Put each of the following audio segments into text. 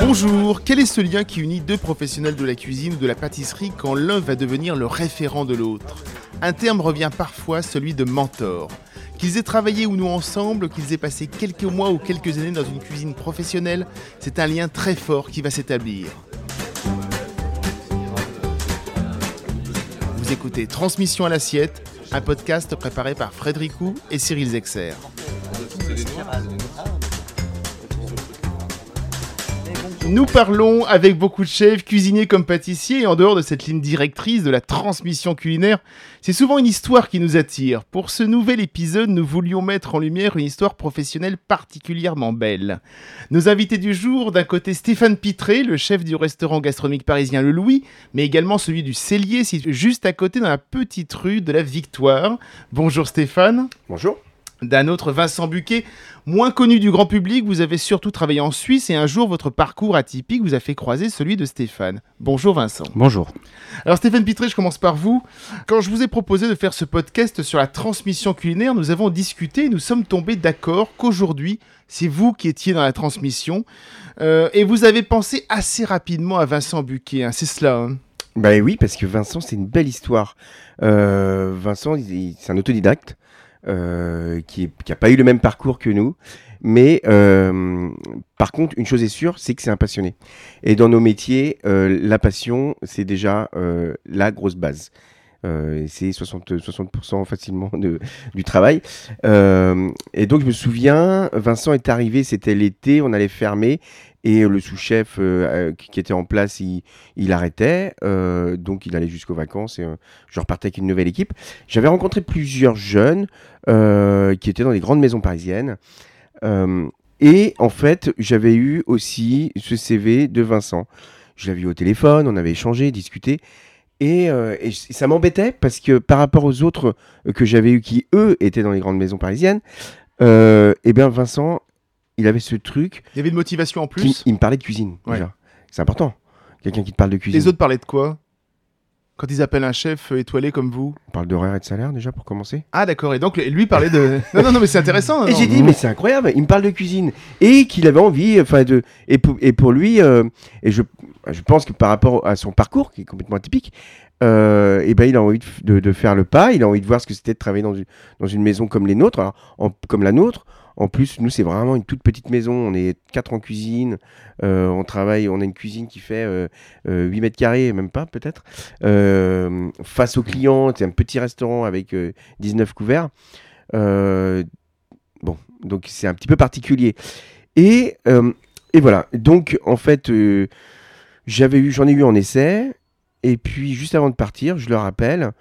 Bonjour, quel est ce lien qui unit deux professionnels de la cuisine ou de la pâtisserie quand l'un va devenir le référent de l'autre? Un terme revient parfois, celui de mentor. Qu'ils aient travaillé ou non ensemble, qu'ils aient passé quelques mois ou quelques années dans une cuisine professionnelle, c'est un lien très fort qui va s'établir. Vous écoutez Transmission à l'assiette, un podcast préparé par Frédéric Hou et Cyril Zexer. Nous parlons avec beaucoup de chefs, cuisiniers comme pâtissiers, et en dehors de cette ligne directrice de la transmission culinaire, c'est souvent une histoire qui nous attire. Pour ce nouvel épisode, nous voulions mettre en lumière une histoire professionnelle particulièrement belle. Nos invités du jour, d'un côté Stéphane Pitré, le chef du restaurant gastronomique parisien Le Louis, mais également celui du Cellier, juste à côté dans la petite rue de la Victoire. Bonjour Stéphane. Bonjour d'un autre Vincent Buquet, moins connu du grand public, vous avez surtout travaillé en Suisse et un jour votre parcours atypique vous a fait croiser celui de Stéphane. Bonjour Vincent. Bonjour. Alors Stéphane Pitré, je commence par vous. Quand je vous ai proposé de faire ce podcast sur la transmission culinaire, nous avons discuté et nous sommes tombés d'accord qu'aujourd'hui, c'est vous qui étiez dans la transmission euh, et vous avez pensé assez rapidement à Vincent Buquet, hein, c'est cela hein Ben oui, parce que Vincent, c'est une belle histoire. Euh, Vincent, c'est un autodidacte. Euh, qui n'a pas eu le même parcours que nous. Mais euh, par contre, une chose est sûre, c'est que c'est un passionné. Et dans nos métiers, euh, la passion, c'est déjà la grosse base. c'est 60%, 60 facilement de, du travail. et donc, je me souviens, Vincent est arrivé, c'était l'été, on allait fermer. Et le sous-chef euh, euh, qui était en place, il, arrêtait. Euh, donc il allait jusqu'aux vacances et je repartais avec une nouvelle équipe. J'avais rencontré plusieurs jeunes qui étaient dans les grandes maisons parisiennes. et en fait, j'avais eu aussi ce CV de Vincent. Je l'avais eu au téléphone, on avait échangé, discuté. Et, et ça m'embêtait parce que par rapport aux autres que j'avais eu qui, eux, étaient dans les grandes maisons parisiennes, eh bien Vincent il avait ce truc. Il y avait une motivation en plus. il me parlait de cuisine. C'est important. Quelqu'un qui te parle de cuisine. Les autres parlaient de quoi? Quand ils appellent un chef étoilé comme vous? On parle d'horaire et de salaire déjà pour commencer. Ah d'accord, et donc lui parlait de... non, non, non, mais c'est intéressant. et j'ai dit, mais c'est incroyable, il me parle de cuisine. Et qu'il avait envie, enfin, de... Et pour, et pour lui, euh, et je, je pense que par rapport à son parcours, qui est complètement atypique, euh, et ben il a envie de, de, faire le pas, il a envie de voir ce que c'était de travailler dans une, dans une maison comme les nôtres, alors, comme la nôtre, en plus, nous, c'est vraiment une toute petite maison. On est quatre en cuisine. Euh, on travaille, on a une cuisine qui fait 8 euh, euh, mètres carrés, même pas peut-être. face aux clients, c'est un petit restaurant avec 19 couverts. bon, donc c'est un petit peu particulier. Et, voilà. Donc, en fait, j'avais j'en ai eu en essai. Et puis, juste avant de partir, je le rappelle.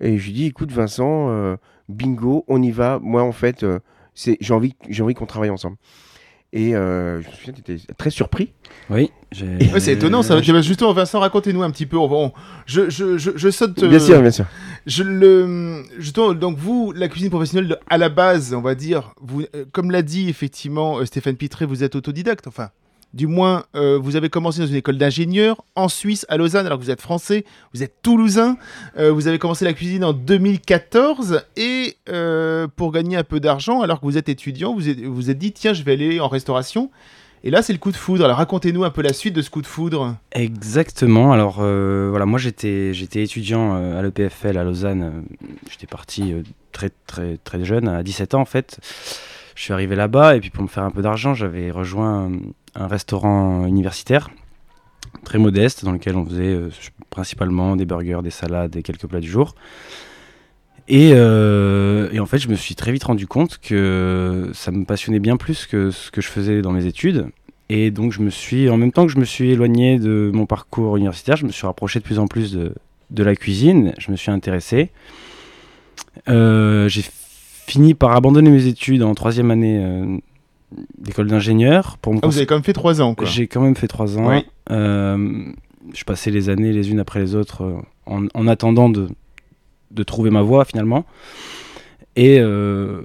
Et je lui dis, écoute, Vincent, bingo, on y va. Moi, en fait j'ai envie, j'ai envie qu'on travaille ensemble. Et euh, je me souviens, tu étais très surpris. Oui. c'est étonnant, ça. Justement, Vincent, racontez-nous un petit peu. Bon, je, je, je, saute. Bien sûr, bien sûr. Je le, justement, donc vous, la cuisine professionnelle, à la base, on va dire, vous, euh, comme l'a dit effectivement euh, Stéphane Pitré, vous êtes autodidacte. Enfin, du moins, euh, vous avez commencé dans une école d'ingénieur en Suisse, à Lausanne, alors que vous êtes français, vous êtes toulousain. Euh, vous avez commencé la cuisine en 2014 et euh, pour gagner un peu d'argent, alors que vous êtes étudiant, vous vous êtes dit tiens, je vais aller en restauration. Et là, c'est le coup de foudre. Alors, racontez-nous un peu la suite de ce coup de foudre. Exactement. Alors, voilà, moi, j'étais, j'étais étudiant à l'EPFL à Lausanne. J'étais parti très, très, très jeune, à 17 ans en fait. Je suis arrivé là-bas et puis pour me faire un peu d'argent, j'avais rejoint un restaurant universitaire très modeste dans lequel on faisait euh, principalement des burgers, des salades et quelques plats du jour. Euh, et, en fait, je me suis très vite rendu compte que ça me passionnait bien plus que ce que je faisais dans mes études. Et donc, je me suis, en même temps que je me suis éloigné de mon parcours universitaire, je me suis rapproché de plus en plus de, la cuisine. Je me suis intéressé. Euh, fini par abandonner mes études en troisième année d'école d'ingénieur. Pour ah, vous avez quand même fait trois ans, quoi. J'ai quand même fait trois ans. Euh, je passais les années les unes après les autres euh, en, attendant de, de, trouver ma voie finalement. Et, euh,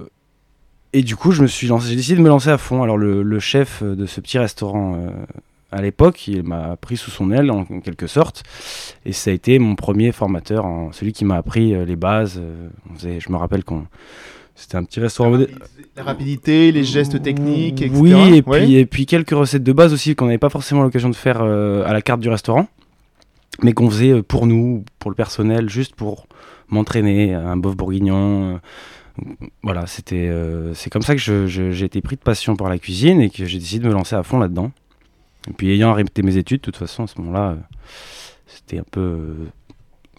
et du coup, je me suis lancé, j'ai décidé de me lancer à fond. Alors le, le chef de ce petit restaurant à l'époque, il m'a pris sous son aile en, quelque sorte, et ça a été mon premier formateur, celui qui m'a appris les bases. je me rappelle qu'on c'était un petit restaurant La rapidité, les gestes techniques, etc. Oui, et, Puis, et puis quelques recettes de base aussi qu'on n'avait pas forcément l'occasion de faire à la carte du restaurant, mais qu'on faisait pour nous, pour le personnel, juste pour m'entraîner, un bœuf bourguignon voilà, c'était, euh, c'est comme ça que j'ai été pris de passion pour la cuisine et que j'ai décidé de me lancer à fond là-dedans. Et puis ayant arrêté mes études, de toute façon, à ce moment-là, euh, c'était un peu, euh,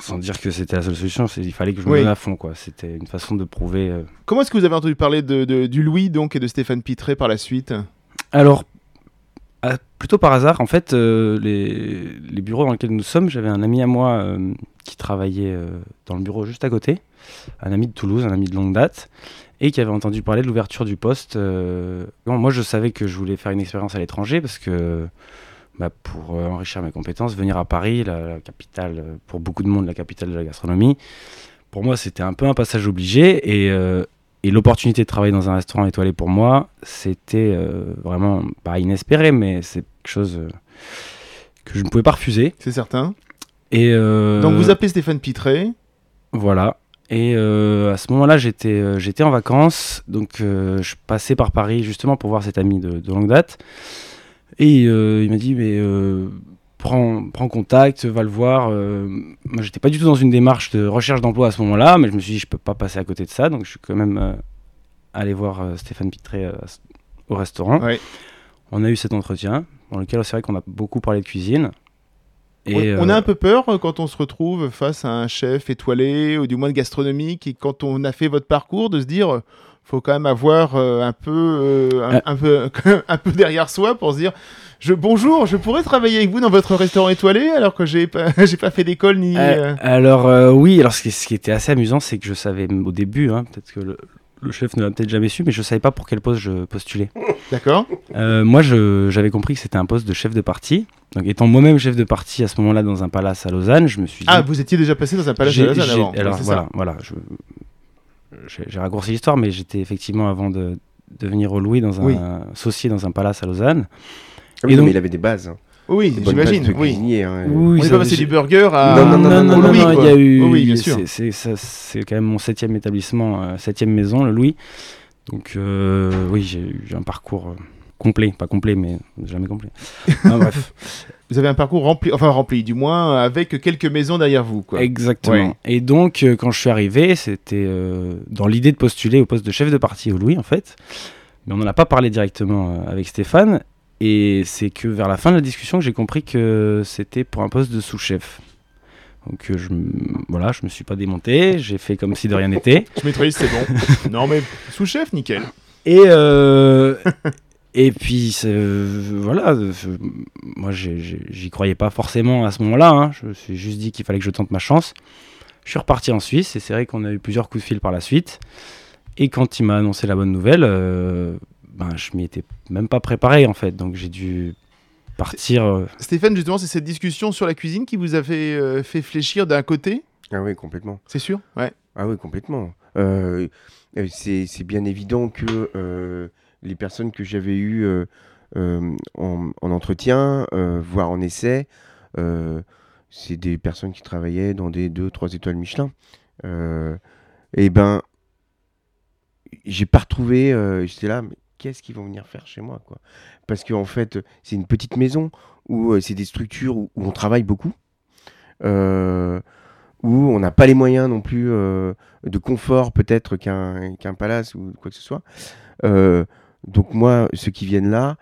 sans dire que c'était la seule solution, il fallait que je me mette à fond, quoi. C'était une façon de prouver. Comment est-ce que vous avez entendu parler de, du Louis donc et de Stéphane Pitré par la suite? Alors, plutôt par hasard, en fait, les, les, bureaux dans lesquels nous sommes, j'avais un ami à moi qui travaillait dans le bureau juste à côté un ami de Toulouse, un ami de longue date, et qui avait entendu parler de l'ouverture du poste. Euh, moi, je savais que je voulais faire une expérience à l'étranger parce que bah, pour euh, enrichir mes compétences, venir à Paris, la, capitale, euh, pour beaucoup de monde, la capitale de la gastronomie, pour moi, c'était un peu un passage obligé. Et, et l'opportunité de travailler dans un restaurant étoilé pour moi, c'était vraiment pas inespéré, mais c'est quelque chose que je ne pouvais pas refuser. C'est certain. Et Donc vous appelez Stéphane Pitré. Voilà. Et euh, à ce moment-là, j'étais euh, j'étais en vacances, donc euh, je passais par Paris justement pour voir cet ami de, longue date. Et il m'a dit, mais prends, prends, contact, va le voir. moi, j'étais pas du tout dans une démarche de recherche d'emploi à ce moment-là, mais je me suis dit, je peux pas passer à côté de ça, donc je suis quand même allé voir Stéphane Pitré au restaurant. On a eu cet entretien, dans lequel c'est vrai qu'on a beaucoup parlé de cuisine on a euh, un peu peur euh, quand on se retrouve face à un chef étoilé ou du moins gastronomique et quand on a fait votre parcours de se dire euh, faut quand même avoir un peu un, peu un peu derrière soi pour se dire je, bonjour, je pourrais travailler avec vous dans votre restaurant étoilé alors que j'ai pas, j'ai pas fait d'école ni. alors oui, alors ce qui, ce qui, était assez amusant, c'est que je savais au début, hein, peut-être que le, le chef ne l'a peut-être jamais su, mais je savais pas pour quel poste je postulais. D'accord. Euh, moi, j'avais compris que c'était un poste de chef de parti. Donc, étant moi-même chef de parti à ce moment-là dans un palace à Lausanne, je me suis dit. Ah, vous étiez déjà passé dans un palace à Lausanne avant. Alors voilà, voilà. J'ai raccourci l'histoire, mais j'étais effectivement avant de, devenir venir au Louis dans un associé dans un palace à Lausanne. Ah oui, Et donc, mais il avait des bases. Oui, j'imagine. Oui. Hein. oui, on est pas passé du burger à. Non, non, non, non, non, il y a eu. Oui, bien sûr. C'est quand même mon septième établissement, euh, septième maison, le Louis. Donc, euh, oui, j'ai eu un parcours euh, complet, pas complet, mais jamais complet. bref. Vous avez un parcours rempli, enfin rempli, du moins avec quelques maisons derrière vous, quoi. Exactement. Et donc, quand je suis arrivé, c'était dans l'idée de postuler au poste de chef de parti au Louis, en fait. Mais on n'en a pas parlé directement avec Stéphane. Et c'est que vers la fin de la discussion que j'ai compris que c'était pour un poste de sous-chef. Donc euh, je, voilà, je me suis pas démonté, j'ai fait comme si de rien n'était. Je maîtrise, c'est bon. non mais sous-chef, nickel. Et euh, et puis voilà, moi j'y croyais pas forcément à ce moment-là. Hein. Je me suis juste dit qu'il fallait que je tente ma chance. Je suis reparti en Suisse et c'est vrai qu'on a eu plusieurs coups de fil par la suite. Et quand il m'a annoncé la bonne nouvelle, euh, ben, je m'y étais même pas préparé en fait, donc j'ai dû partir. Euh. Stéphane, justement, c'est cette discussion sur la cuisine qui vous a fait, euh, fait fléchir d'un côté? Ah oui, complètement. C'est sûr? Ouais. Ah oui, complètement. Euh, c'est bien évident que les personnes que j'avais eues en, en, entretien, voire en essai, c'est des personnes qui travaillaient dans des 2-3 étoiles Michelin. et ben, j'ai pas retrouvé, j'étais là, mais qu'est-ce qu'ils vont venir faire chez moi Parce qu'en fait, c'est une petite maison où euh, c'est des structures où, on travaille beaucoup, euh, où on n'a pas les moyens non plus euh, de confort peut-être qu'un palace ou quoi que ce soit. Donc moi, ceux qui viennent là,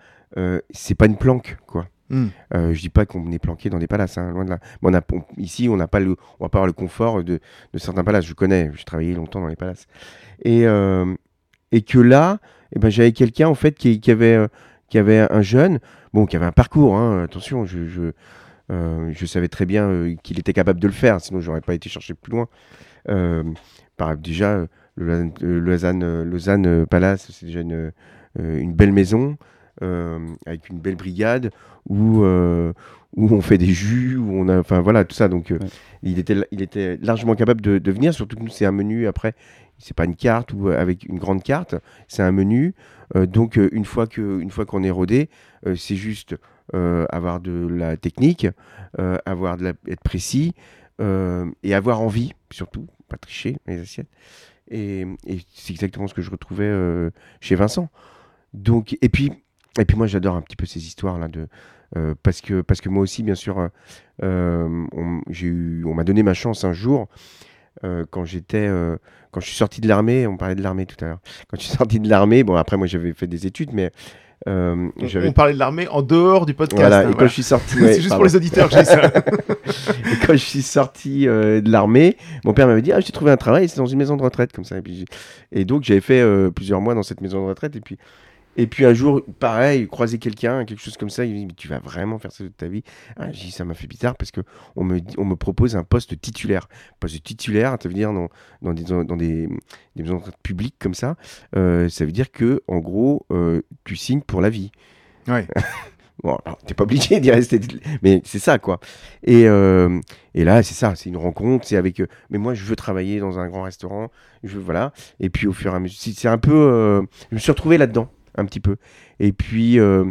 c'est pas une planque quoi. Hmm. je dis pas qu'on est planqué dans des palaces, hein, loin de là. on a, ici, on n'a pas le, on va pas avoir le confort de, de certains palaces. Je connais, j'ai travaillé longtemps dans les palaces. Et, et que là, eh ben, j'avais quelqu'un en fait qui, avait, euh, qui avait un jeune, bon, qui avait un parcours, hein, attention, je, je, euh, je, savais très bien euh, qu'il était capable de le faire, sinon j'aurais pas été chercher plus loin. par, déjà, le Lausanne, Lausanne Palace, c'est déjà une, une, belle maison. avec une belle brigade où, où on fait des jus, où on a, enfin voilà, tout ça. Donc, il, était, il était largement capable de, de venir, surtout que nous, c'est un menu après c'est pas une carte ou euh, avec une grande carte, c'est un menu. Euh, donc euh, une fois que une fois qu'on est rodé, c'est juste euh, avoir de la technique, euh, avoir de la, être précis euh, et avoir envie, surtout, pas tricher les assiettes. Et, et c'est exactement ce que je retrouvais euh, chez Vincent. Donc, et puis, et puis moi, j'adore un petit peu ces histoires-là de. euh, parce, que, parce que moi aussi, bien sûr, euh, euh, on, j'ai eu, on m'a donné ma chance un jour euh, quand j'étais, quand je suis sorti de l'armée. On parlait de l'armée tout à l'heure. Quand je suis sorti de l'armée, bon après moi j'avais fait des études, mais euh, On, parlait de l'armée en dehors du podcast. voilà. hein, et quand voilà. je suis sorti, C'est juste pour les auditeurs que dis ça. Et quand je suis sorti euh, de l'armée, mon père m'avait dit ah j'ai trouvé un travail, c'est dans une maison de retraite comme ça. Et, puis j'ai- et donc j'avais fait euh, plusieurs mois dans cette maison de retraite. Et puis et puis un jour, pareil, croiser quelqu'un, quelque chose comme ça, il me dit mais tu vas vraiment faire ça toute ta vie? Ah, J'ai dit ça m'a fait bizarre parce que on me on me propose un poste titulaire. Poste titulaire, ça veut dire dans, dans des dans des, des maisons publiques comme ça, euh, ça veut dire que en gros euh, tu signes pour la vie. Ouais. Bon, alors, t'es pas obligé d'y rester, mais c'est ça, quoi. Et, euh, et là, c'est ça, c'est une rencontre, c'est avec. euh, mais moi, je veux travailler dans un grand restaurant, je veux, voilà. Et puis, au fur et à mesure, c'est c'est un peu. euh, je me suis retrouvé là-dedans, un petit peu. Et puis, euh,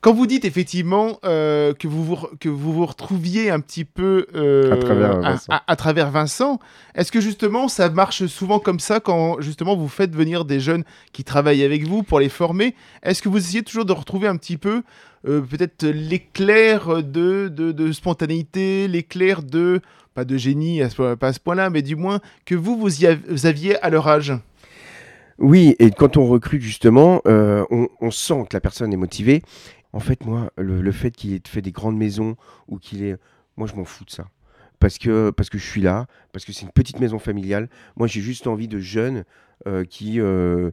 Quand vous dites effectivement euh, que, vous vous, que vous vous retrouviez un petit peu euh, À travers Vincent. à- à travers Vincent, est-ce que justement ça marche souvent comme ça quand justement vous faites venir des jeunes qui travaillent avec vous pour les former? Est-ce que vous essayez toujours de retrouver un petit peu euh, peut-être l'éclair de, de, de spontanéité, l'éclair de, pas de génie à ce, pas à ce point-là, mais du moins que vous, vous, y av- vous aviez à leur âge? Oui, et quand on recrute, justement, euh, on, sent que la personne est motivée. En fait, moi, le, fait qu'il ait fait des grandes maisons ou qu'il est. Moi, je m'en fous de ça. Parce que, parce que je suis là, parce que c'est une petite maison familiale. Moi, j'ai juste envie de jeunes euh, qui. euh,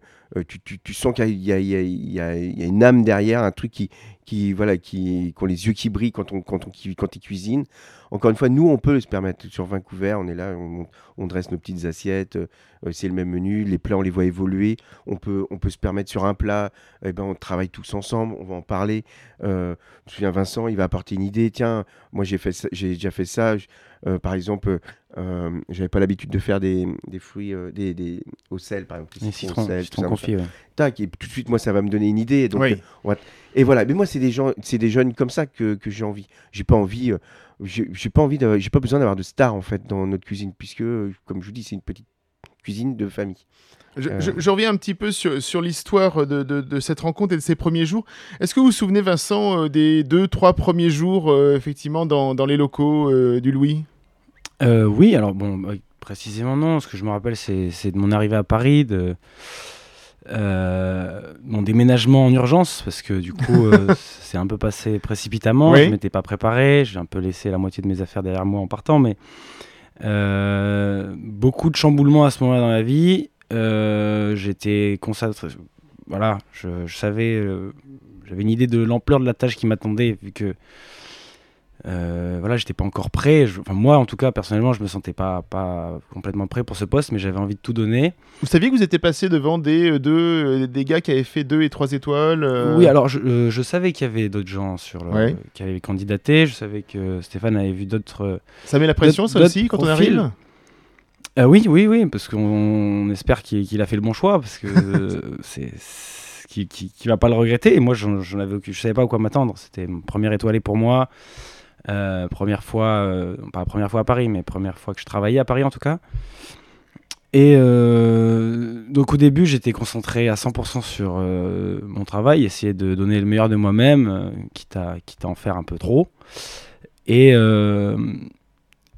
tu, sens qu'il y y a une âme derrière, un truc qui. Qui voilà, qui, qui ont les yeux qui brillent quand on, quand on, quand ils cuisinent. Encore une fois, nous, on peut se permettre. Sur 20 couverts, on est là, on, on dresse nos petites assiettes, euh, c'est le même menu, les plats, on les voit évoluer. On peut, on peut se permettre sur un plat, eh ben, on travaille tous ensemble, on va en parler. Euh, je me souviens, Vincent, il va apporter une idée. Tiens, moi, j'ai fait j'ai déjà fait ça. Je- euh, par exemple, euh, j'avais pas l'habitude de faire des, des fruits euh, des, des, au sel, par exemple. Les citrons au citrons, sel, citrons tout ça, confits, ouais. Tac, et tout de suite, moi, ça va me donner une idée. Donc, Oui. euh, on va- et voilà. Mais moi, c'est des gens, c'est des jeunes comme ça que, que j'ai envie. J'ai pas envie, euh, j'ai j'ai pas envie, j'ai pas besoin d'avoir de stars en fait dans notre cuisine, puisque, comme je vous dis, c'est une petite cuisine de famille. Je, Euh. je- je reviens un petit peu sur, sur l'histoire de, de- de cette rencontre et de ces premiers jours. Est-ce que vous vous souvenez, Vincent, euh, des deux, trois premiers jours, euh, effectivement, dans, dans les locaux euh, du Louis? Euh, oui, alors bon, bah, précisément non. Ce que je me rappelle, c'est c'est de mon arrivée à Paris, de euh, mon déménagement en urgence, parce que du coup, euh, c'est un peu passé précipitamment. Oui. Je m'étais pas préparé, j'ai un peu laissé la moitié de mes affaires derrière moi en partant, mais euh, beaucoup de chamboulements à ce moment-là dans la vie. Euh, J'étais concentré. Voilà, je, je savais, euh, j'avais une idée de l'ampleur de la tâche qui m'attendait, vu que euh, voilà, j'étais pas encore prêt. Je- enfin, moi, en tout cas, personnellement, je me sentais pas, pas complètement prêt pour ce poste, mais j'avais envie de tout donner. Vous saviez que vous étiez passé devant des, euh, deux, euh, des gars qui avaient fait deux et trois étoiles euh, Oui, alors je, je savais qu'il y avait d'autres gens sur le, Ouais. qui avaient candidaté. Je savais que Stéphane avait vu d'autres. Ça met la pression, ça aussi, quand on arrive oui, oui, oui, parce qu'on on espère qu'il a fait le bon choix, parce que c'est qu'il va pas le regretter. Et moi, j'en avais je savais pas à quoi m'attendre. C'était mon première étoilée pour moi, Euh, première fois, euh, pas la première fois à Paris, mais première fois que je travaillais à Paris en tout cas. Et euh, donc au début, j'étais concentré à 100% sur euh, mon travail, essayer de donner le meilleur de moi-même, euh, quitte, à, quitte à en faire un peu trop. Et, euh,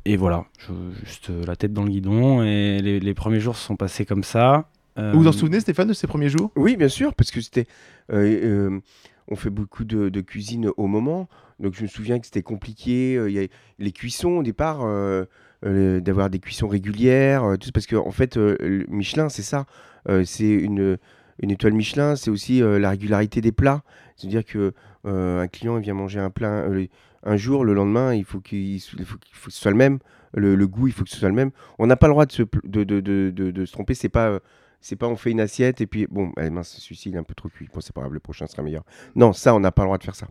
et voilà, je- juste la tête dans le guidon. Et les, les premiers jours se sont passés comme ça. Euh, Vous vous en souvenez, Stéphane, de ces premiers jours? Oui, bien sûr, parce que c'était. On fait beaucoup de, cuisine au moment, donc je me souviens que c'était compliqué. euh, y a les cuissons au départ, euh, euh, d'avoir des cuissons régulières, euh, tout parce que en fait, Michelin, c'est ça. c'est une, étoile Michelin, c'est aussi la régularité des plats. C'est-à-dire que un client vient manger un plat un jour, le lendemain, il faut qu'il il faut, que ce soit le même. Le, goût, il faut que ce soit le même. On n'a pas le droit de se, de, se tromper. C'est pas, c'est pas on fait une assiette et puis bon, allez, mince, celui-ci il est un peu trop cuit. Bon, c'est pas grave, le prochain sera meilleur. Non, ça, on n'a pas le droit de faire ça.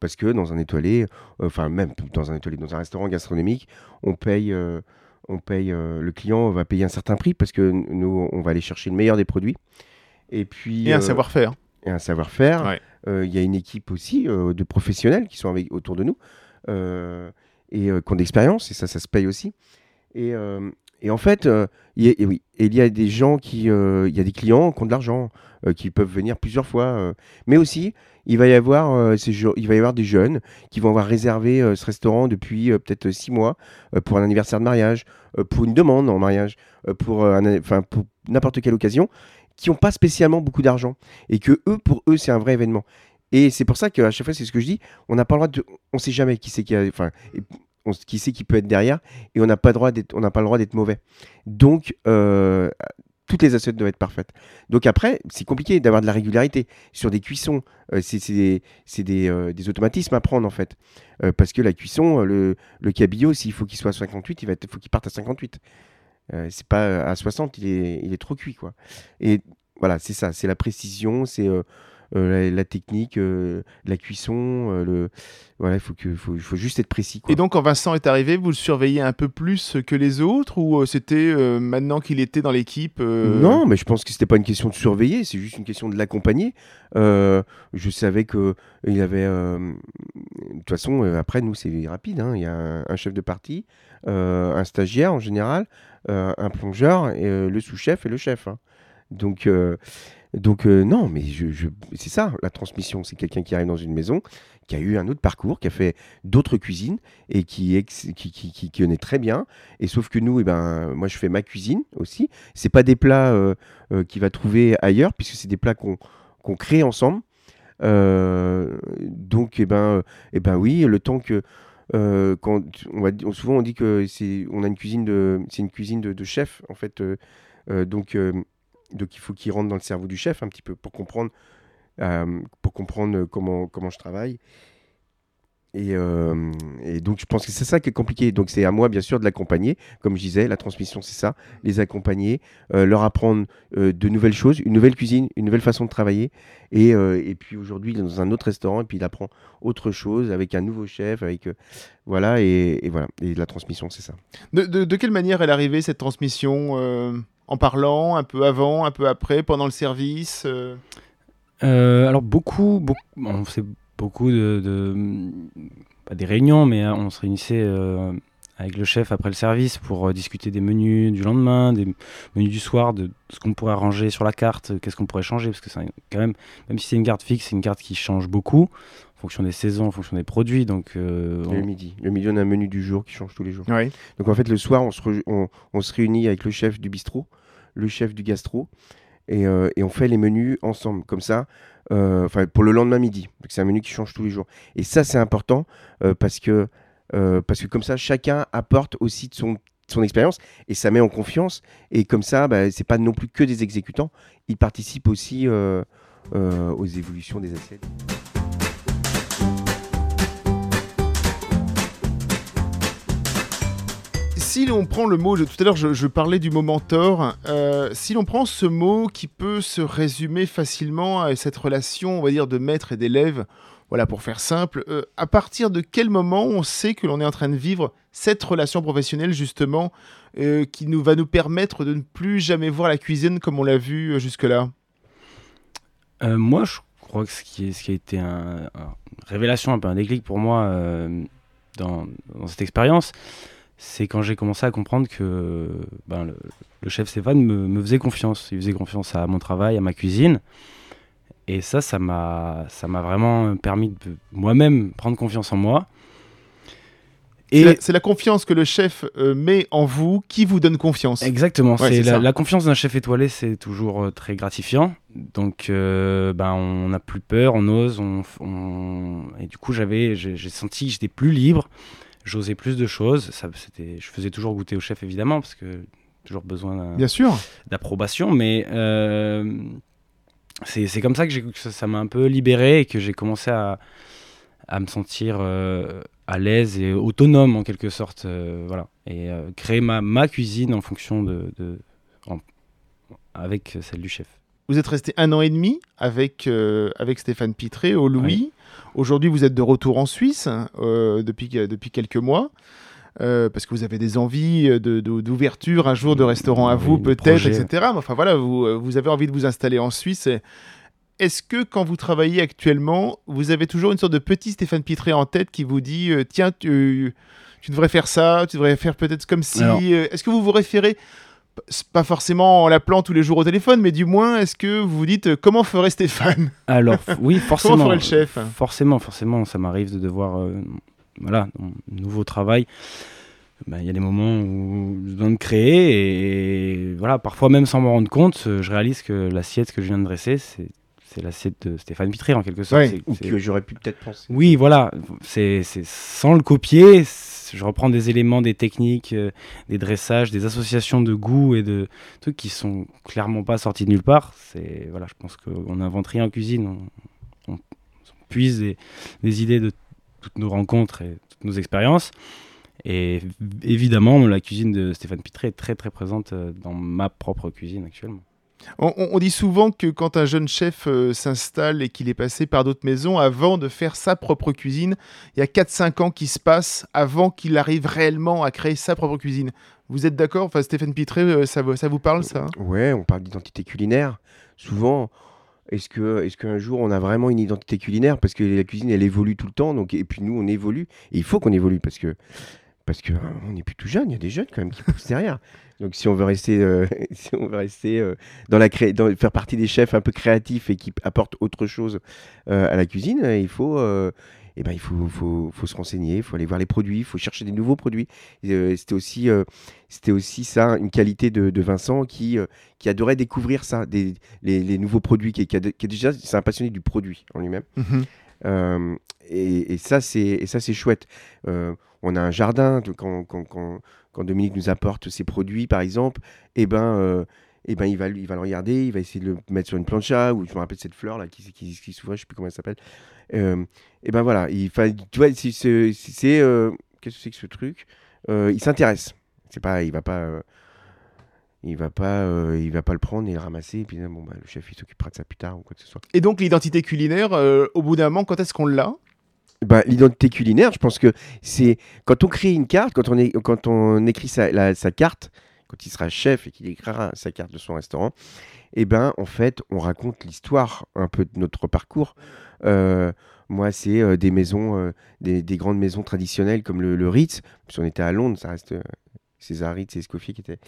Parce que dans un étoilé, euh, enfin même dans un étoilé, dans un restaurant gastronomique, on paye, euh, on paye, euh, le client va payer un certain prix parce que nous, on va aller chercher le meilleur des produits. Et puis Et un euh, savoir-faire. et un savoir-faire. Ouais. euh, il y a une équipe aussi de professionnels qui sont avec, autour de nous et qui ont d'expérience, et ça, ça se paye aussi. Et, et en fait, euh, il y a, oui, il y a des gens qui, euh, il y a des clients qui ont de l'argent, euh, qui peuvent venir plusieurs fois, mais aussi il va y avoir, il va y avoir des jeunes qui vont avoir réservé ce restaurant depuis peut-être six mois pour un anniversaire de mariage, pour une demande en mariage, pour, n'importe quelle occasion, qui n'ont pas spécialement beaucoup d'argent et que eux, pour eux, c'est un vrai événement. Et c'est pour ça qu'à chaque fois, c'est ce que je dis, on n'a pas le droit de, on sait jamais qui c'est qui, a- enfin, on, qui c'est qui peut être derrière et on n'a pas le droit d'être, mauvais. Donc euh, toutes les assiettes doivent être parfaites. Donc après, c'est compliqué d'avoir de la régularité sur des cuissons. euh, c'est euh, des automatismes à prendre en fait, parce que la cuisson, le, cabillaud, s'il faut qu'il soit à 58, il faut qu'il parte à 58. Euh, c'est pas à 60, il est, il est trop cuit quoi. Et voilà, c'est ça, c'est la précision, c'est la, la technique, euh, la cuisson, euh, le voilà, il faut que, faut, faut juste être précis quoi. Et donc, quand Vincent est arrivé, vous le surveillez un peu plus que les autres ou euh, c'était euh, maintenant qu'il était dans l'équipe euh, Non, mais je pense que c'était pas une question de surveiller, c'est juste une question de l'accompagner. Euh, je savais que il avait. euh, De toute façon, euh, après nous, c'est rapide. hein. Il y a un, un chef de partie, euh, un stagiaire en général, euh, un plongeur, et, euh, le sous-chef et le chef. hein. Donc, euh, donc euh, non, mais c'est ça, la transmission. C'est quelqu'un qui arrive dans une maison, qui a eu un autre parcours, qui a fait d'autres cuisines et qui, connaît très bien. Et sauf que nous, eh ben, moi, je fais ma cuisine aussi. C'est pas des plats euh, euh, qu'il va trouver ailleurs, puisque c'est des plats qu'on crée ensemble. Donc, eh ben, eh ben oui, le temps que quand on souvent on dit que c'est, on a une cuisine de, une cuisine de, chef en fait. donc, donc il faut qu'il rentre dans le cerveau du chef un petit peu pour comprendre, euh, pour comprendre comment comment je travaille. Et, euh, et donc je pense que c'est ça qui est compliqué. Donc c'est à moi bien sûr de l'accompagner. Comme je disais, la transmission c'est ça, les accompagner, euh, leur apprendre euh, de nouvelles choses, une nouvelle cuisine, une nouvelle façon de travailler. Et, euh, et puis aujourd'hui il est dans un autre restaurant et puis il apprend autre chose avec un nouveau chef, avec euh, voilà et, voilà. Et la transmission c'est ça. de, quelle manière est arrivée cette transmission euh, En parlant, un peu avant, un peu après, pendant le service euh Euh, alors beaucoup, on faisait beaucoup de, pas des réunions, mais euh, on se réunissait euh, avec le chef après le service pour discuter des menus du lendemain, des menus du soir, de ce qu'on pourrait arranger sur la carte, qu'est-ce qu'on pourrait changer, parce que c'est quand même, même si c'est une carte fixe, c'est une carte qui change beaucoup fonction des saisons, en fonction des produits, donc euh, Le midi, le midi on a un menu du jour qui change tous les jours. Donc en fait, le soir, on se, re- on, on se réunit avec le chef du bistrot, le chef du gastro, et, euh, et on fait les menus ensemble, comme ça, euh, pour le lendemain midi. C'est un menu qui change tous les jours. Et ça, c'est important parce, que, parce que comme ça, chacun apporte aussi de son, expérience et ça met en confiance. Et comme ça, bah, c'est pas non plus que des exécutants, ils participent aussi aux évolutions des assiettes. Si l'on prend le mot, tout à l'heure je, parlais du mot mentor, euh, si l'on prend ce mot qui peut se résumer facilement à cette relation, on va dire, de maître et d'élève, voilà, pour faire simple, euh, à partir de quel moment on sait que l'on est en train de vivre cette relation professionnelle, justement, euh, qui nous va nous permettre de ne plus jamais voir la cuisine comme on l'a vu jusque-là? Moi, je crois que ce qui, a été un, un- une révélation, un peu un déclic pour moi dans cette expérience, c'est quand j'ai commencé à comprendre que ben, le, le chef Stéphane me, me faisait confiance. Il faisait confiance à mon travail, à ma cuisine. Et ça, ça m'a ça m'a vraiment permis de moi-même prendre confiance en moi. Et C'est la confiance que le chef euh, met en vous qui vous donne confiance. Exactement, Ouais, c'est la, confiance d'un chef étoilé, c'est toujours euh, très gratifiant. Donc, euh, ben, on n'a plus peur, on ose, on, f- on- et du coup, j'avais, j'ai senti que j'étais plus libre, j'osais plus de choses. Ça, c'était, je faisais toujours goûter au chef évidemment parce que toujours besoin d'un- Bien sûr. d'approbation, mais euh, c'est c'est comme ça que, j'ai- que ça ça m'a un peu libéré et que j'ai commencé à, à me sentir euh, à l'aise et autonome en quelque sorte, euh, voilà, et créer ma, ma cuisine en fonction de, de- en- avec celle du chef. Vous êtes resté un an et demi avec, avec Stéphane Pitré au Louis. Aujourd'hui, vous êtes de retour en Suisse euh, depuis, depuis quelques mois. euh, parce que vous avez des envies de- de- d'ouverture, un jour de restaurant à vous peut-être, etc. Mais enfin voilà, vous, euh, vous avez envie de vous installer en Suisse. Est-ce que quand vous travaillez actuellement, vous avez toujours une sorte de petit Stéphane Pitré en tête qui vous dit tiens, tu, tu devrais faire ça, tu devrais faire peut-être comme si. Est-ce que vous vous référez pas forcément en l'appelant tous les jours au téléphone, mais du moins, est-ce que vous vous dites euh, comment ferait Stéphane? Alors, oui, forcément. Comment ferait le chef? Forcément, forcément, ça m'arrive de devoir, euh, voilà, nouveau travail. ben, Il y a des moments où j'ai besoin de créer et, voilà, parfois même sans m'en rendre compte, euh, je réalise que l'assiette que je viens de dresser, c'est c'est l'assiette de Stéphane Pitré en quelque sorte. Ouais. C'est- Ou que j'aurais pu peut-être penser. Oui, voilà, c'est sans le copier, je reprends des éléments, des techniques, euh, des dressages, des associations de goût et de trucs qui sont clairement pas sortis de nulle part. C'est voilà, je pense qu'on n'invente rien en cuisine, on, on- on puise des, des idées de toutes nos rencontres et toutes nos expériences. Et évidemment, la cuisine de Stéphane Pitré est très très présente euh, dans ma propre cuisine actuellement. On, dit souvent que quand un jeune chef euh, s'installe et qu'il est passé par d'autres maisons, avant de faire sa propre cuisine, il y a 4-5 ans qui se passent avant qu'il arrive réellement à créer sa propre cuisine. Vous êtes d'accord? Enfin, Stéphane Pitré, euh, ça, vous- ça vous parle ça hein? Ouais, on parle d'identité culinaire. Souvent, est-ce que, est-ce qu'un jour on a vraiment une identité culinaire? Parce que la cuisine elle évolue tout le temps, donc et puis nous on évolue et il faut qu'on évolue parce que parce que hein, on n'est plus tout jeune, il y a des jeunes quand même qui poussent derrière. Donc si on veut rester, euh, si on veut rester euh, dans la cré... dans, faire partie des chefs un peu créatifs et qui apportent autre chose euh, à la cuisine, il faut eh ben, il faut, faut, faut se renseigner, il faut aller voir les produits, il faut chercher des nouveaux produits. Euh, c'était aussi, euh, c'était aussi ça, une qualité de, de Vincent qui, euh, qui adorait découvrir ça, des, les, les nouveaux produits, qui, qui a, qui a déjà, c'est un passionné du produit en lui-même. Mhm. Euh, et, et ça, c'est et ça, c'est chouette. On a un jardin, quand, quand, quand, quand Dominique nous apporte ses produits, par exemple, et ben, euh, eh ben, il, va, il va le regarder, il va essayer de le mettre sur une plancha, ou je me rappelle cette fleur là qui, qui, qui s'ouvrait, je sais plus comment elle s'appelle. Euh, et ben voilà, il tu vois, c'est- euh, Qu'est-ce que c'est que ce truc? Euh, Il s'intéresse. C'est pas, il va pas. il va pas, il va pas le prendre et le ramasser et puis bon bah, le chef il s'occupera de ça plus tard ou quoi que ce soit. Et donc, l'identité culinaire, au bout d'un moment, quand est-ce qu'on l'a? Bah, l'identité culinaire, je pense que c'est quand on crée une carte, quand on, quand on écrit sa, carte, quand il sera chef et qu'il écrira sa carte de son restaurant, et ben en fait, on raconte l'histoire un peu de notre parcours. Euh, moi, c'est euh, des maisons, euh, des, des grandes maisons traditionnelles comme le Ritz. Si on était à Londres, ça reste César Ritz et Escoffier qui étaient.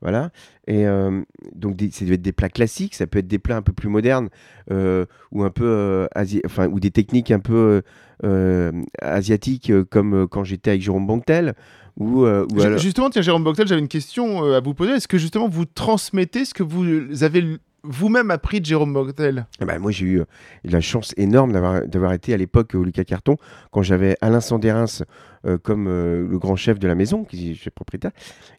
Voilà. Et euh, donc, des, ça doit être des plats classiques, ça peut être des plats un peu plus modernes euh, ou un peu euh, asi- enfin, ou des techniques un peu asiatiques comme quand j'étais avec Jérôme Banquetel ou, ou alors- Justement, tiens, Jérôme Boctel, j'avais une question à vous poser. Est-ce que justement vous transmettez ce que vous avez vous-même appris de Jérôme Boctel Ah bah, moi, j'ai eu euh, la chance énorme d'avoir, été à l'époque au Lucas Carton, quand j'avais Alain Sandérins euh, comme euh, le grand chef de la maison, qui est chef propriétaire,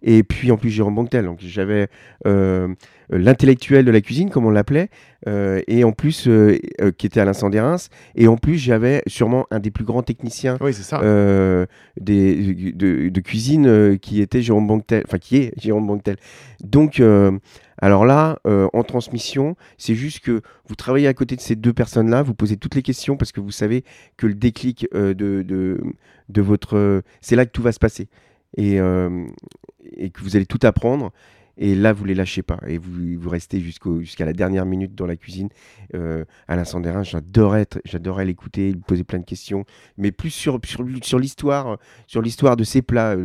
et puis en plus Jérôme Banquetel. Donc j'avais euh, l'intellectuel de la cuisine, comme on l'appelait, euh, et en plus, euh, euh, qui était Alain Sandérins, et en plus, j'avais sûrement un des plus grands techniciens Oui, c'est ça. euh, des, de, de cuisine euh, qui était Jérôme enfin qui est Jérôme Banquetel. Donc, euh, alors là, euh, en transmission, c'est juste que vous travaillez à côté de ces deux personnes-là, vous posez toutes les questions parce que vous savez que le déclic euh, de, votre... c'est là que tout va se passer. Et, euh, que vous allez tout apprendre. Et là, vous les lâchez pas. Et vous, vous restez jusqu'à la dernière minute dans la cuisine. Alain Sandérin, j'adorais, l'écouter, lui poser plein de questions. Mais plus sur, l'histoire, sur l'histoire de ses plats.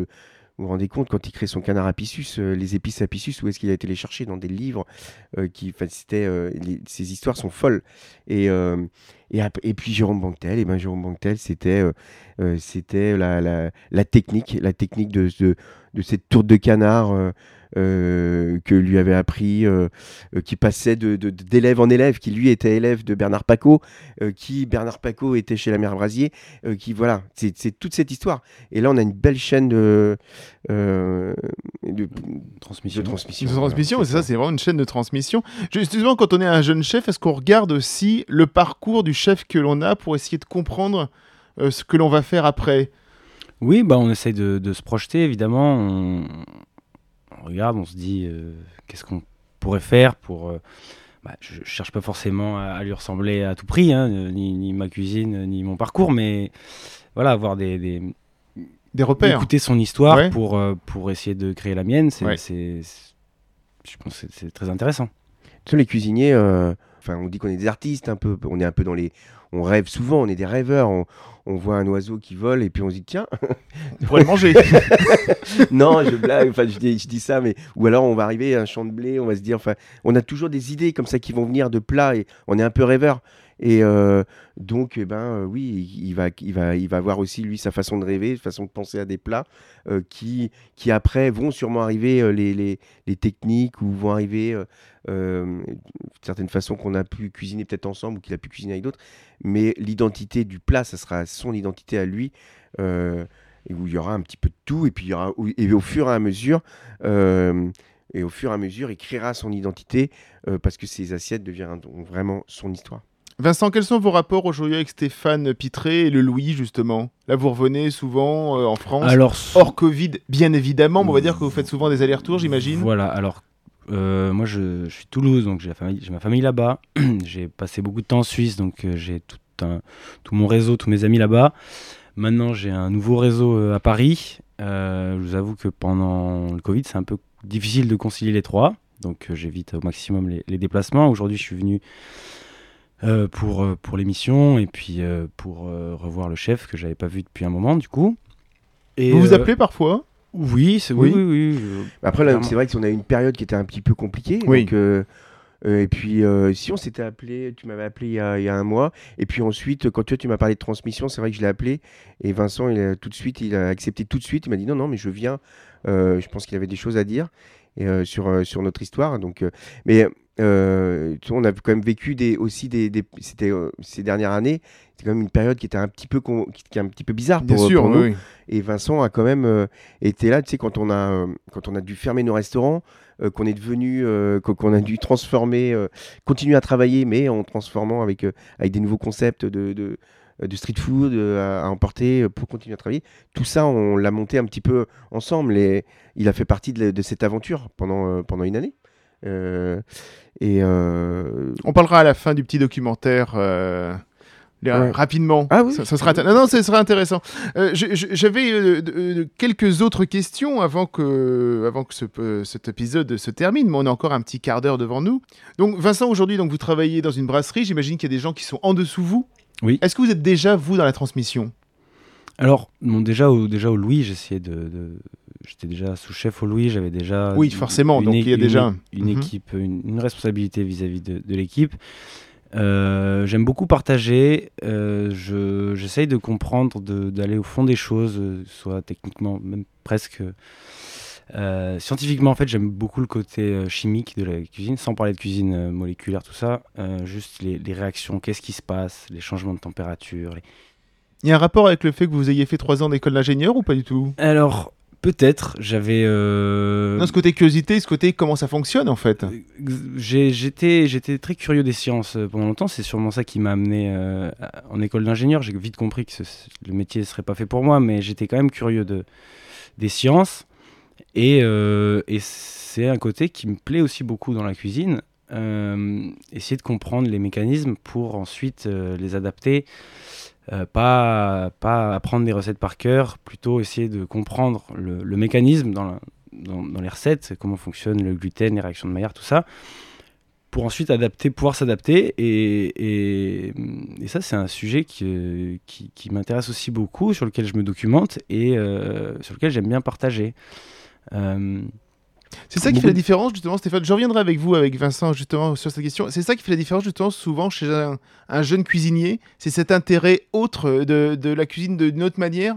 Vous vous rendez compte, quand il crée son canard à Pissus, euh, les épices à Pissus, où est-ce qu'il a été les chercher? Dans des livres. euh, qui, enfin, c'était, euh, ces histoires sont folles. Et, et, puis Jérôme Banquetel, et ben Jérôme Banquetel, c'était, la, la, technique, la technique de, de, de cette tourte de canard euh, que lui avait appris, euh, euh, qui passait de- d'élève en élève, qui lui était élève de Bernard Paco, euh, qui Bernard Paco était chez la mère Brasier, euh, qui voilà, c'est, toute cette histoire. Et là, on a une belle chaîne de, euh, de, Transmission. de transmission. De transmission, Voilà, c'est ça, c'est vraiment une chaîne de transmission. Justement, quand on est un jeune chef, est-ce qu'on regarde aussi le parcours du chef que l'on a pour essayer de comprendre euh, ce que l'on va faire après? Oui, bah, on essaye de, de se projeter, évidemment. On, on regarde, on se dit euh, qu'est-ce qu'on pourrait faire pour. euh, bah, je, je cherche pas forcément à, à lui ressembler à tout prix, hein, ni, ni ma cuisine, ni mon parcours, mais voilà, avoir des, des- Des repères écouter son histoire Ouais. pour, euh, pour essayer de créer la mienne, c'est, Ouais. c'est- c'est- je pense que c'est- c'est très intéressant. Tu sais, les cuisiniers, euh, enfin, on dit qu'on est des artistes un peu, on est un peu dans les, on rêve souvent, on est des rêveurs, on, on voit un oiseau qui vole et puis on se dit tiens, On pourrait le manger. non, je blague, enfin, je dis, je dis ça, mais ou alors on va arriver à un champ de blé, on va se dire, enfin, on a toujours des idées comme ça qui vont venir de plats et on est un peu rêveur. Et donc, eh ben, oui, il va, il, va, il va avoir aussi, lui, sa façon de rêver, sa façon de penser à des plats qui, qui, après, vont sûrement arriver, les, les, techniques, ou vont arriver certaines façons qu'on a pu cuisiner peut-être ensemble ou qu'il a pu cuisiner avec d'autres. Mais l'identité du plat, ça sera son identité à lui. où il y aura un petit peu de tout, et puis il y aura, et au fur et à mesure, et au fur et à mesure, il créera son identité parce que ses assiettes deviendront vraiment son histoire. Vincent, quels sont vos rapports aujourd'hui avec Stéphane Pitré et le Louis, justement? Là, vous revenez souvent euh, en France, Alors, hors Covid, bien évidemment, mais on va dire que vous faites souvent des allers-retours, j'imagine Voilà, alors euh, moi je, je suis Toulouse, donc j'ai ma famille là-bas. j'ai passé beaucoup de temps en Suisse, donc euh, j'ai tout, un- tout mon réseau, tous mes amis là-bas. Maintenant j'ai un nouveau réseau à Paris. Je vous avoue que pendant le Covid, c'est un peu difficile de concilier les trois, donc j'évite au maximum les, les déplacements. Aujourd'hui, je suis venu euh, pour, euh, pour l'émission et puis euh, pour euh, revoir le chef que j'avais pas vu depuis un moment, du coup. Et, Vous vous euh, appelez parfois Oui, c'est oui, Oui. oui, oui, je- Après, c'est vrai qu'on a eu une période qui était un petit peu compliquée. Oui. donc, euh, euh, et puis, euh, si on s'était appelé, tu m'avais appelé il y, a, il y a un mois. Et puis ensuite, quand toi, tu m'as parlé de transmission, c'est vrai que je l'ai appelé. Et Vincent, il a tout de suite, il a accepté tout de suite. Il m'a dit non, non, mais je viens. Euh, je pense qu'il avait des choses à dire et, euh, sur, euh, sur notre histoire. Donc, euh, mais euh, on a quand même vécu des, aussi des, des- c'était euh, ces dernières années. C'était quand même une période qui était un petit peu, con- qui, qui est un petit peu bizarre Bien pour, sûr, pour oui, nous. oui. Et Vincent a quand même euh, été là, tu sais, quand on a, quand on a dû fermer nos restaurants, qu'on est devenu, qu'on a dû transformer, continuer à travailler, mais en transformant avec, avec des nouveaux concepts de, de, de street food à, à emporter pour continuer à travailler. Tout ça, on l'a monté un petit peu ensemble et il a fait partie de, cette aventure pendant, euh, pendant une année. Euh, et euh, On parlera à la fin du petit documentaire. euh, Ouais. Rapidement. Ah oui. Ça, ça sera non, non, ça sera intéressant. Euh, J'avais euh, euh, quelques autres questions avant que, avant que ce, cet épisode se termine, mais on a encore un petit quart d'heure devant nous. Donc, Vincent, aujourd'hui, donc vous travaillez dans une brasserie. J'imagine qu'il y a des gens qui sont en dessous vous. Oui. Est-ce que vous êtes déjà vous dans la transmission? Alors, bon, déjà, au, déjà au Louis, j'essayais de, de- J'étais déjà sous-chef au Louis, j'avais déjà. Oui, une- forcément, donc é- il y a une déjà- Une, Mhm. équipe, une, une responsabilité vis-à-vis de, de l'équipe. Euh, J'aime beaucoup partager. euh, je- J'essaye de comprendre, de- d'aller au fond des choses, soit techniquement, même presque. euh, scientifiquement, en fait, j'aime beaucoup le côté euh, chimique de la cuisine, sans parler de cuisine moléculaire, tout ça. juste les, les réactions, qu'est-ce qui se passe, les changements de température, les- Il y a un rapport avec le fait que vous ayez fait trois ans d'école d'ingénieur ou pas du tout? Alors, peut-être, j'avais. euh, Non, ce côté curiosité, ce côté comment ça fonctionne en fait. J'étais j'étais très curieux des sciences euh, pendant longtemps. C'est sûrement ça qui m'a amené euh, en école d'ingénieur. J'ai vite compris que ce- le métier ne serait pas fait pour moi, mais j'étais quand même curieux de, des sciences. Et, euh, et c'est un côté qui me plaît aussi beaucoup dans la cuisine. Essayer de comprendre les mécanismes pour ensuite les adapter. Euh, pas, pas apprendre des recettes par cœur, plutôt essayer de comprendre le, le mécanisme dans, dans, les recettes, comment fonctionne le gluten, les réactions de Maillard, tout ça, pour ensuite adapter, pouvoir s'adapter. Et, et, ça, c'est un sujet qui, qui, qui m'intéresse aussi beaucoup, sur lequel je me documente et euh, sur lequel j'aime bien partager. Euh, C'est ça qui fait la différence, justement, Stéphane. Je reviendrai avec vous, avec Vincent, justement, sur cette question. C'est ça qui fait la différence, justement, souvent chez un, un jeune cuisinier. C'est cet intérêt autre de, la cuisine d'une autre manière.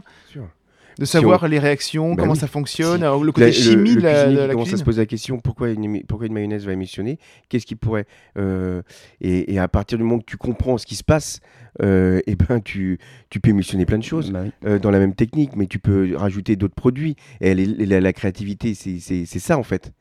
De savoir les réactions, Bah comment oui. ça fonctionne, Si. le côté La- chimie le de la, de à cuisine. se poser la question pourquoi une, pourquoi une mayonnaise va émissionner? Qu'est-ce qui pourrait euh, et, et à partir du moment que tu comprends ce qui se passe, euh, et ben tu, tu peux émissionner plein de choses bah oui. euh, dans la même technique, mais tu peux rajouter d'autres produits. Et elle la, la créativité, c'est c'est- c'est ça en fait.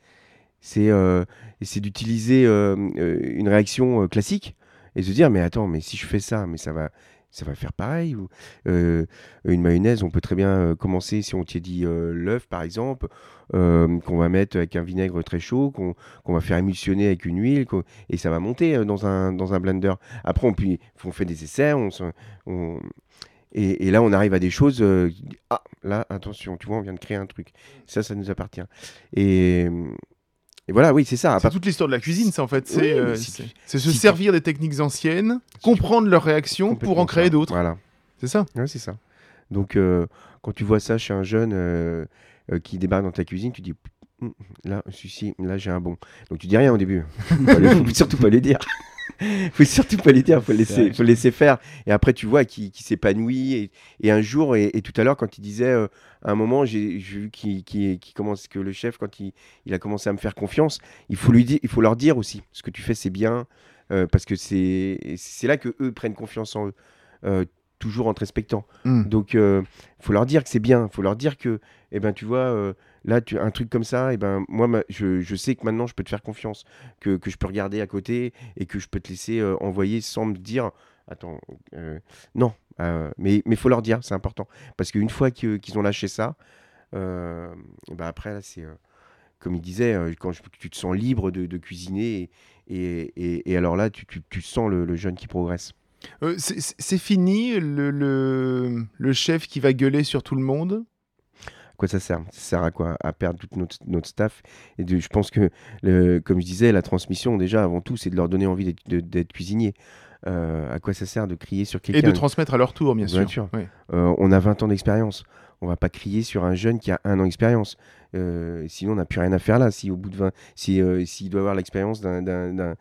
C'est euh, c'est d'utiliser une réaction classique et se dire mais attends, mais si je fais ça, mais ça va ça va faire pareil ou euh, une mayonnaise on peut très bien euh, commencer si on tiédit euh, l'œuf par exemple euh, qu'on va mettre avec un vinaigre très chaud qu'on va faire émulsionner avec une huile et ça va monter dans un dans un blender. Après on puis on fait des essais on, et, et là on arrive à des choses ah là attention tu vois on vient de créer un truc. Ça ça nous appartient. Et Et voilà, oui, c'est ça. C'est toute l'histoire de la cuisine, ça en fait. C'est Oui, euh, se si servir des techniques anciennes, comprendre leurs réactions pour en créer d'autres. Voilà. C'est ça. Ouais, c'est ça. Donc, euh, quand tu vois ça chez un jeune euh, qui débarque dans ta cuisine, tu dis Hum, là, celui-ci, là, j'ai un bon. Donc, tu dis rien au début. Surtout pas le dire. faut surtout pas le dire. Faut laisser, faut laisser faire. Et après, tu vois qu'il s'épanouit. Et, et un jour, et, et tout à l'heure, quand il disait, euh, à un moment, j'ai vu qu'il commence que le chef, quand il, il a commencé à me faire confiance, il faut lui dire, il faut leur dire aussi, ce que tu fais, c'est bien, euh, parce que c'est c'est là que eux prennent confiance en eux. Euh, toujours en te respectant. Mm. Donc, il faut leur dire que c'est bien. Il faut leur dire que, eh ben, tu vois, là, tu, un truc comme ça, eh ben, moi, je, je sais que maintenant, je peux te faire confiance, que, que je peux regarder à côté et que je peux te laisser euh, envoyer sans me dire, attends, euh, non. euh, mais il faut leur dire, c'est important. Parce qu'une fois qu'ils ont lâché ça, ben, après, là, c'est. comme il disait, quand tu te sens libre de, de cuisiner, et, et, et- et alors là, tu, tu- tu sens le, le jeune qui progresse. C'est- fini le, le chef qui va gueuler sur tout le monde? À quoi ça sert Ça sert à quoi? À perdre tout notre, notre staff? Et de- je pense que, le- comme je disais, la transmission, déjà, avant tout, c'est de leur donner envie d'être- cuisinier. Euh, à quoi ça sert de crier sur Et quelqu'un? de transmettre à leur tour, bien Bien sûr. Euh, On a 20 ans d'expérience. On va pas crier sur un jeune qui a un an d'expérience. Euh, sinon, on n'a plus rien à faire là. Si au bout de 20, si, s'il doit avoir l'expérience d'un-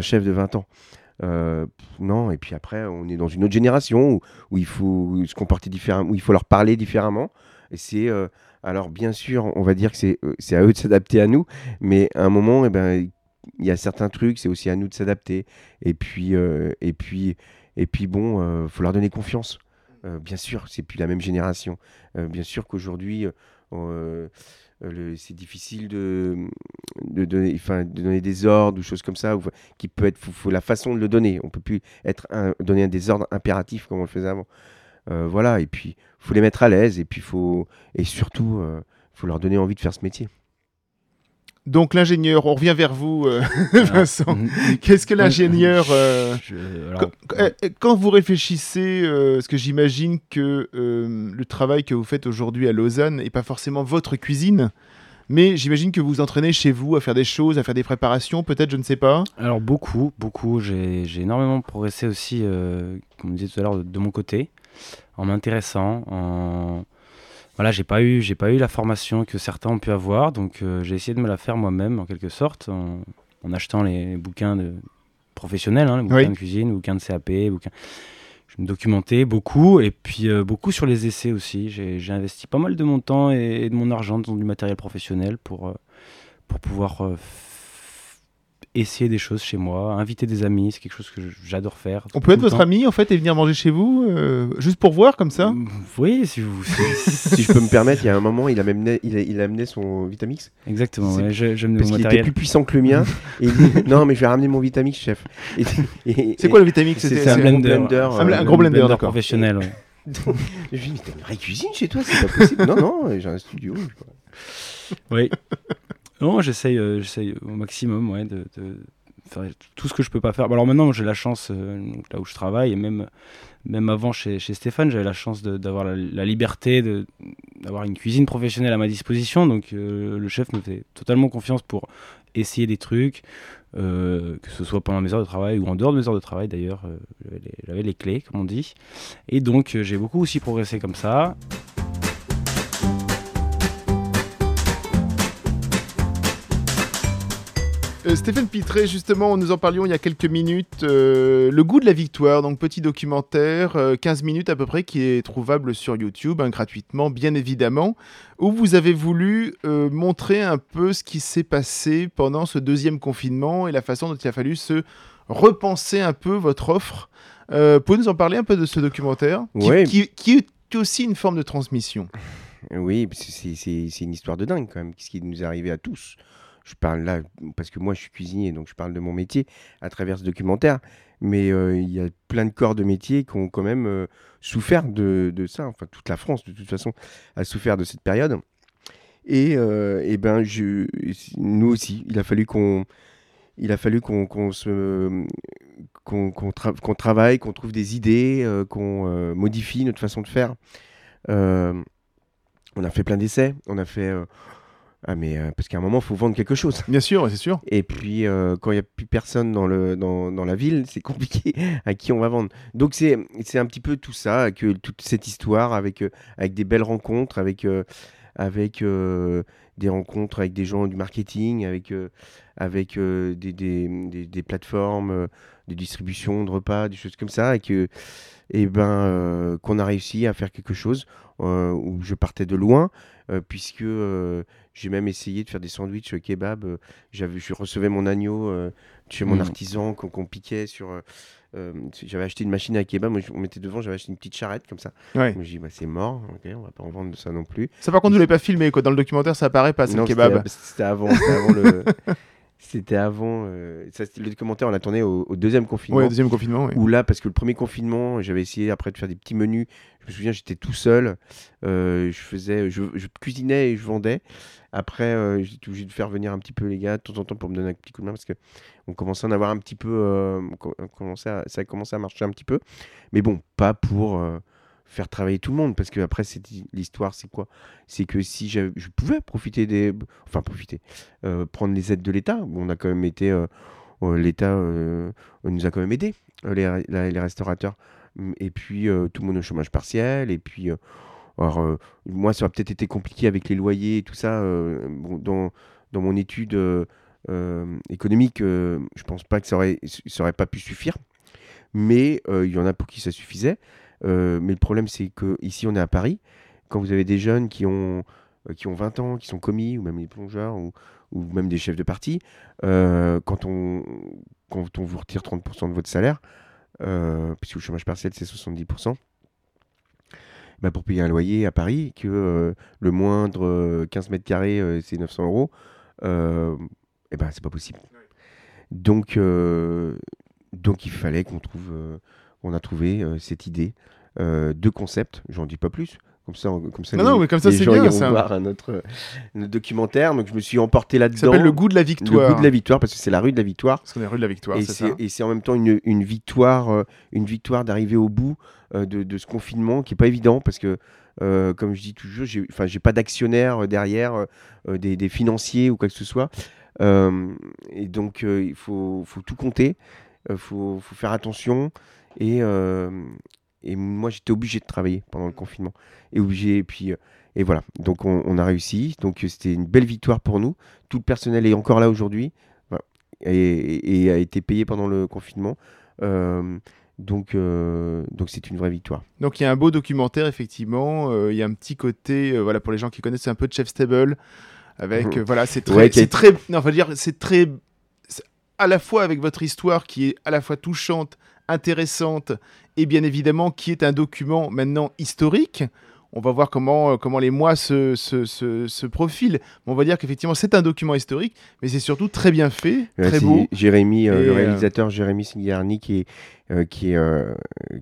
chef de 20 ans. Euh, non, et puis après, on est dans une autre génération où, où il faut se comporter différemment, où il faut leur parler différemment. C'est euh, alors bien sûr, on va dire que c'est euh, c'est à eux de s'adapter à nous, mais à un moment, eh ben, il y a certains trucs, c'est aussi à nous de s'adapter. Et puis, euh, et puis, et puis bon, euh, faut leur donner confiance. Bien sûr, c'est plus la même génération. Bien sûr qu'aujourd'hui, c'est difficile de, donner, des ordres ou choses comme ça. Ou, qui peut être, faut, la façon de le donner. On peut plus être un- donner des ordres impératifs comme on le faisait avant. Euh, voilà. Et puis, faut les mettre à l'aise. Et puis, faut et surtout, euh, faut leur donner envie de faire ce métier. Donc l'ingénieur, on revient vers vous, euh, Alors, Vincent. mhm. Qu'est-ce que l'ingénieur... euh, alors, Quand, quand vous réfléchissez, euh, parce que j'imagine que euh, le travail que vous faites aujourd'hui à Lausanne n'est pas forcément votre cuisine, mais j'imagine que vous vous entraînez chez vous à faire des choses, à faire des préparations, peut-être, je ne sais pas. Alors beaucoup, beaucoup. J'ai j'ai énormément progressé aussi, euh, comme on disait tout à l'heure, de, de mon côté, en m'intéressant. En... Voilà, j'ai pas eu, j'ai pas eu la formation que certains ont pu avoir, donc euh, j'ai essayé de me la faire moi-même en quelque sorte, en, en achetant les bouquins de professionnels, hein, les bouquins Oui. de cuisine, bouquins de CAP, bouquins. Je me documentais beaucoup et puis euh, beaucoup sur les essais aussi. J'ai investi pas mal de mon temps et, et de mon argent dans du matériel professionnel pour, euh, pour pouvoir essayer des choses chez moi, inviter des amis, c'est quelque chose que j'adore faire. On peut être votre temps. ami, en fait, et venir manger chez vous, euh, juste pour voir, comme ça? Mm, Oui, si vous. si- si je peux me permettre, il y a un moment, il a amené, il a, il a amené son Vitamix. Exactement, C'est- ouais, je- Parce qu'il était plus puissant que le mien. et il dit, non, mais je vais ramener mon Vitamix, chef. Et- et- C'est quoi le Vitamix? C'est un c'est- blender. blender. Un bl- un euh, gros blender, d'accord. professionnel, ouais. Donc, je lui dis, mais t'as une vraie cuisine chez toi, c'est pas possible. non, non, j'ai un studio. je. Oui. Non, j'essaye, euh, j'essaye au maximum, ouais, de, de faire tout ce que je peux pas faire. Bah, alors maintenant, j'ai la chance, euh, là où je travaille, et même, même avant chez, chez Stéphane, j'avais la chance d'avoir la, la liberté d'avoir une cuisine professionnelle à ma disposition. Donc euh, le chef me fait totalement confiance pour essayer des trucs, que ce soit pendant mes heures de travail ou en dehors de mes heures de travail d'ailleurs. j'avais les- clés, comme on dit. Et donc j'ai beaucoup aussi progressé comme ça. Euh, Stéphane Pitré, justement, nous en parlions il y a quelques minutes. euh, le goût de la victoire, donc petit documentaire, euh, 15 minutes à peu près, qui est trouvable sur YouTube, hein, gratuitement, bien évidemment, où vous avez voulu euh, montrer un peu ce qui s'est passé pendant ce deuxième confinement et la façon dont il a fallu se repenser un peu votre offre. Euh, pouvez nous en parler un peu de ce documentaire qui, Ouais. qui- qui est aussi une forme de transmission? Oui, c'est une histoire de dingue quand même, ce qui nous est arrivé à tous. Je parle là, parce que moi je suis cuisinier, donc je parle de mon métier à travers ce documentaire. Mais euh, il y a plein de corps de métier qui ont quand même euh, souffert de, de ça. Enfin, toute la France, de toute façon, a souffert de cette période. Et, euh, eh ben, je, nous aussi, il a fallu qu'on il a fallu qu'on se qu'on qu'on tra- qu'on travaille, qu'on trouve des idées, qu'on modifie notre façon de faire. On a fait plein d'essais. On a fait, Ah, mais euh, parce qu'à un moment, il faut vendre quelque chose. Bien sûr, c'est sûr. Et puis, euh, quand il n'y a plus personne dans, le, dans, dans la ville, c'est compliqué à qui on va vendre. Donc, c'est c'est un petit peu tout ça, que, toute cette histoire avec, euh, avec des belles rencontres, avec, euh, avec des rencontres avec des gens du marketing, avec, avec des, des, des- des plateformes de distribution de repas, des choses comme ça, et que et ben, euh, qu'on a réussi à faire quelque chose où je partais de loin, euh, puisque euh, j'ai même essayé de faire des sandwichs euh, kebab. euh, j'avais, je recevais mon agneau euh, chez mon Mhm. artisan qu'on, piquait sur. euh, euh, j'avais acheté une machine à kebab, moi, on mettait devant, j'avais acheté une petite charrette comme ça. Ouais. Je me dis, bah, c'est mort, ok, on va pas en vendre ça non plus. Ça, par contre, vous l'avez pas filmé, quoi. Dans le documentaire, ça apparaît pas, c'est le kebab. C'était, avant, c'était avant le. C'était avant. euh, ça, c'était- le documentaire, on l'a tourné au, au deuxième confinement. Ouais, au deuxième confinement, ouais. Où là, parce que le premier confinement, j'avais essayé après de faire des petits menus. Je me souviens, j'étais tout seul. euh, je faisais, je, je cuisinais et je vendais. Après, euh, j'étais obligé de faire venir un petit peu les gars de temps en temps pour me donner un petit coup de main parce que on commençait à en avoir un petit peu. euh, on- commençait à- ça a commencé à marcher un petit peu. Mais bon, pas pour faire travailler tout le monde parce que après, l'histoire, c'est quoi? C'est que si je pouvais profiter des, enfin profiter, euh, prendre les aides de l'État. On a quand même été, euh, euh, l'État nous a quand même aidés, les, les restaurateurs. Hum, Et puis tout le monde au chômage partiel. Et puis, alors, moi, ça aurait peut-être été compliqué avec les loyers et tout ça. dans, dans mon étude économique, je pense pas que ça aurait, ça aurait pas pu suffire. Mais il y en a pour qui ça suffisait. Euh, mais le problème, c'est que ici, on est à Paris. Quand vous avez des jeunes qui ont, euh, qui ont 20 ans, qui sont commis, ou même les plongeurs, ou, ou même des chefs de parti, euh, quand, on, quand on vous retire 30% de votre salaire, euh, puisque le chômage partiel, c'est 70%, bah, pour payer un loyer à Paris, que euh, le moindre euh, 15 mètres carrés, c'est 900 euros, et ben c'est pas possible. Donc, donc il fallait qu'on trouve, on a trouvé euh, cette idée euh, de concept, j'en dis pas plus. Comme ça, on- comme ça, Non, les, non, mais comme ça, les c'est gens bien, iront ça. voir un notre documentaire. Donc je me suis emporté Ça là-dedans. s'appelle Le goût de la victoire. Le goût de la victoire, parce que c'est la rue de la victoire. Parce qu'on est rue de la victoire, Et c'est ça. en même temps une, une victoire, euh, une victoire d'arriver au bout euh, de, de ce confinement qui est pas évident parce que, euh, comme je dis toujours, j'ai, j'ai pas d'actionnaire derrière, des, des financiers ou quoi que ce soit. Et donc il faut, faut tout compter, il faut, faut faire attention. Et, euh, et moi j'étais obligé de travailler pendant le confinement. Et obligé, et puis euh, et voilà. Donc on, on a réussi. Donc c'était une belle victoire pour nous. Tout le personnel est encore là aujourd'hui Voilà. et, et a été payé pendant le confinement. Euh, donc euh, donc c'est une vraie victoire. Donc il y a un beau documentaire, effectivement. euh, Il y a un petit côté, voilà, pour les gens qui connaissent, c'est un peu de Chef Stable. Avec, Mhm. voilà, c'est très. Ouais, c'est très non, dire, c'est très. À la fois avec votre histoire qui est à la fois touchante, intéressante, et bien évidemment qui est un document maintenant historique. On va voir comment, euh, comment les mois se, se, se, se profilent. On va dire qu'effectivement, c'est un document historique, mais c'est surtout très bien fait, très beau. Jérémy, euh, le euh, réalisateur Jérémy Sigarni qui est, euh, qui, est, euh,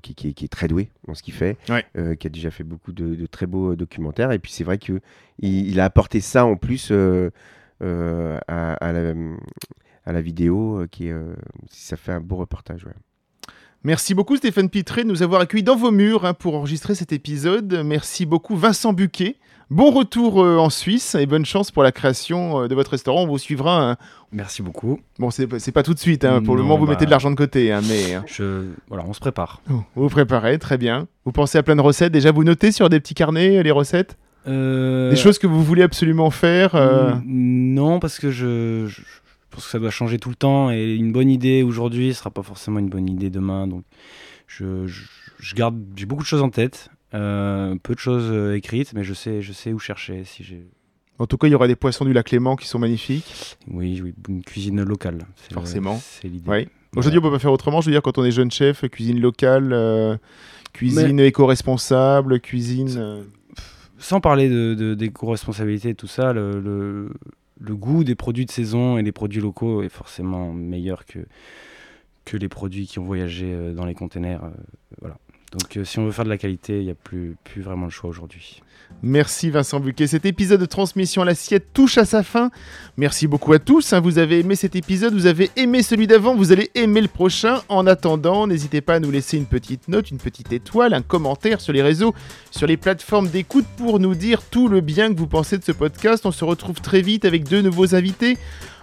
qui, qui est, qui est très doué dans ce qu'il fait, Ouais. euh, qui a déjà fait beaucoup de, de très beaux documentaires. Et puis c'est vrai qu'il il a apporté ça en plus à, à la, à la vidéo, qui ça fait un beau reportage. ouais. Merci beaucoup Stéphane Pitré de nous avoir accueillis dans vos murs hein, pour enregistrer cet épisode. Merci beaucoup Vincent Buquet. Bon retour euh, en Suisse et bonne chance pour la création euh, de votre restaurant. On vous suivra. hein. Merci beaucoup. Bon, c'est pas tout de suite. hein. Pour le moment, vous bah- mettez de l'argent de côté. hein, mais. Je... Voilà, on se prépare. vous vous préparez, très bien. Vous pensez à plein de recettes. Déjà, vous notez sur des petits carnets euh, les recettes? Euh, Des choses que vous voulez absolument faire Non, parce que je pense que ça doit changer tout le temps et une bonne idée aujourd'hui sera pas forcément une bonne idée demain. Donc, je, je- je garde, j'ai beaucoup de choses en tête, euh, peu de choses euh, écrites, mais je sais, je sais où chercher. Si j'ai, En tout cas, il y aura des poissons du lac Léman qui sont magnifiques. oui, oui, une cuisine locale. Forcément. c'est l'idée. Oui. Aujourd'hui, on peut pas faire autrement. Je veux dire, quand on est jeune chef, cuisine locale, euh, cuisine éco-responsable, cuisine. euh, Sans parler de, de- d'éco-responsabilité et tout ça, le, le, le goût des produits de saison et des produits locaux est forcément meilleur que, que les produits qui ont voyagé euh, dans les containers. euh, voilà. Donc euh, si on veut faire de la qualité, il n'y a plus, vraiment le choix aujourd'hui. Merci Vincent Buquet. Cet épisode de Transmission à l'assiette touche à sa fin. Merci beaucoup à tous. hein. Vous avez aimé cet épisode, vous avez aimé celui d'avant, vous allez aimer le prochain. En attendant, n'hésitez pas à nous laisser une petite note, une petite étoile, un commentaire sur les réseaux, sur les plateformes d'écoute pour nous dire tout le bien que vous pensez de ce podcast. On se retrouve très vite avec deux nouveaux invités.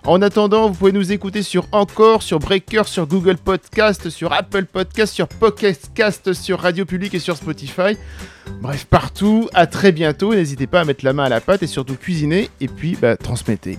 En attendant, vous pouvez nous écouter sur Encore, sur Breaker, sur Google Podcast, sur Apple Podcast, sur Pocket Cast, sur Radio Public et sur Spotify. Bref, partout. À très bientôt. N'hésitez pas à mettre la main à la pâte et surtout cuisiner. Et puis, bah, transmettez.